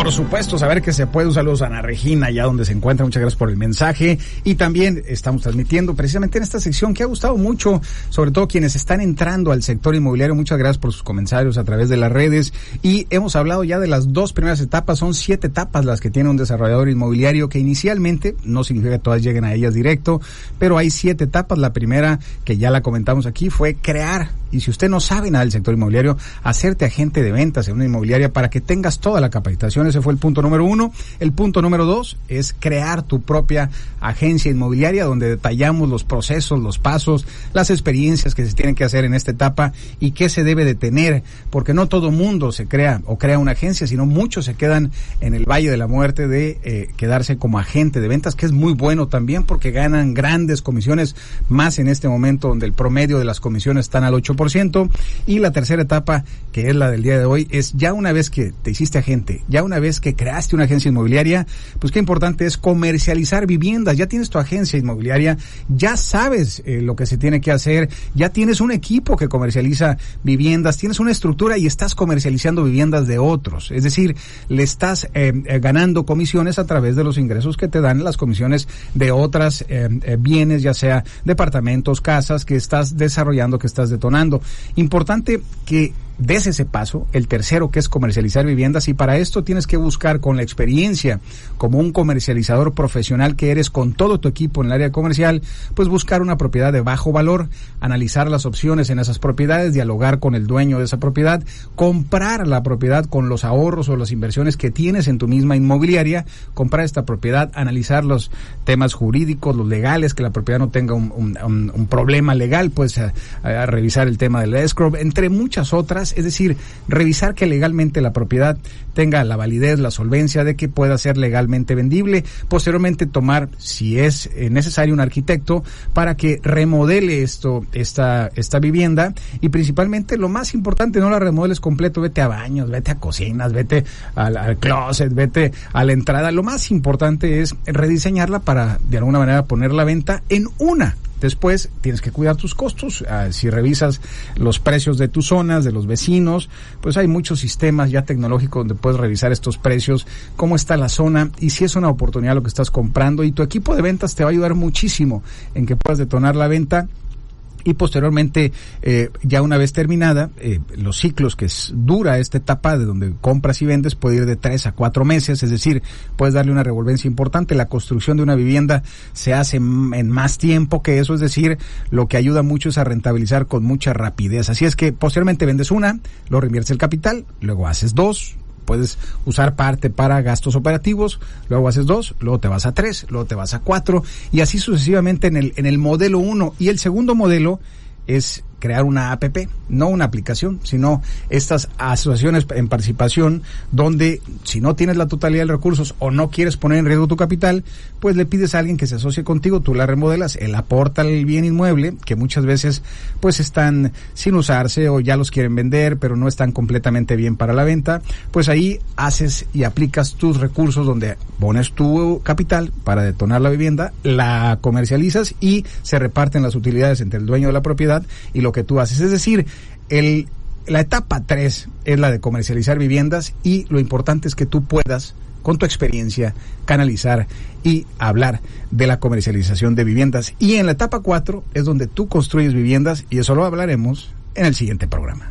Por supuesto, saber que se puede. Un saludo a Ana Regina, allá donde se encuentra. Muchas gracias por el mensaje. Y también estamos transmitiendo precisamente en esta sección que ha gustado mucho, sobre todo quienes están entrando al sector inmobiliario. Muchas gracias por sus comentarios a través de las redes. Y hemos hablado ya de las dos primeras etapas. Son siete etapas las que tiene un desarrollador inmobiliario que inicialmente no significa que todas lleguen a ellas directo, pero hay siete etapas. La primera, que ya la comentamos aquí, fue crear y si usted no sabe nada del sector inmobiliario, hacerte agente de ventas en una inmobiliaria para que tengas toda la capacitación. Ese fue el punto número uno. El punto número dos es crear tu propia agencia inmobiliaria donde detallamos los procesos, los pasos, las experiencias que se tienen que hacer en esta etapa y qué se debe de tener, porque no todo mundo se crea o crea una agencia, sino muchos se quedan en el Valle de la Muerte de eh, quedarse como agente de ventas, que es muy bueno también porque ganan grandes comisiones, más en este momento donde el promedio de las comisiones están al 8%. Y la tercera etapa, que es la del día de hoy, es ya una vez que te hiciste agente, ya una vez que creaste una agencia inmobiliaria, pues qué importante es comercializar viviendas. Ya tienes tu agencia inmobiliaria, ya sabes eh, lo que se tiene que hacer, ya tienes un equipo que comercializa viviendas, tienes una estructura y estás comercializando viviendas de otros. Es decir, le estás eh, eh, ganando comisiones a través de los ingresos que te dan las comisiones de otras bienes, ya sea departamentos, casas que estás desarrollando, que estás detonando. Importante que des ese paso, el tercero que es comercializar viviendas. Y para esto tienes que buscar con la experiencia como un comercializador profesional que eres con todo tu equipo en el área comercial, pues buscar una propiedad de bajo valor, analizar las opciones en esas propiedades, dialogar con el dueño de esa propiedad, comprar la propiedad con los ahorros o las inversiones que tienes en tu misma inmobiliaria, comprar esta propiedad, analizar los temas jurídicos, los legales, que la propiedad no tenga un, problema legal, pues a revisar el tema del escrow, entre muchas otras, es decir, revisar que legalmente la propiedad tenga la validez, la solvencia de que pueda ser legalmente vendible, posteriormente tomar, si es eh, necesario, un arquitecto para que remodele esto, esta, esta vivienda y principalmente lo más importante, no la remodeles completo, vete a baños, vete a cocinas, vete al, al closet, vete a la entrada, lo más importante es rediseñarla para de alguna manera poner la venta en una Después tienes que cuidar tus costos. Ah, si revisas los precios de tus zonas, de los vecinos, pues hay muchos sistemas ya tecnológicos donde puedes revisar estos precios, cómo está la zona y si es una oportunidad lo que estás comprando. Y tu equipo de ventas te va a ayudar muchísimo en que puedas detonar la venta y posteriormente, eh, ya una vez terminada, eh, los ciclos que dura esta etapa de donde compras y vendes puede ir de tres a cuatro meses, es decir, puedes darle una revolvencia importante. La construcción de una vivienda se hace en más tiempo que eso, es decir, lo que ayuda mucho es a rentabilizar con mucha rapidez. Así es que posteriormente vendes una, lo reinviertes el capital, luego haces dos, puedes usar parte para gastos operativos, luego haces dos, luego te vas a tres, luego te vas a cuatro y así sucesivamente en el, en el modelo uno. Y el segundo modelo es crear una APP, no una aplicación, sino estas asociaciones en participación donde si no tienes la totalidad de recursos o no quieres poner en riesgo tu capital, pues le pides a alguien que se asocie contigo, tú la remodelas, él aporta el bien inmueble que muchas veces pues están sin usarse o ya los quieren vender, pero no están completamente bien para la venta, pues ahí haces y aplicas tus recursos donde pones tu capital para detonar la vivienda, la comercializas y se reparten las utilidades entre el dueño de la propiedad y lo que tú haces. Es decir, el, la etapa 3 es la de comercializar viviendas y lo importante es que tú puedas con tu experiencia, canalizar y hablar de la comercialización de viviendas. Y en la etapa 4 es donde tú construyes viviendas y eso lo hablaremos en el siguiente programa.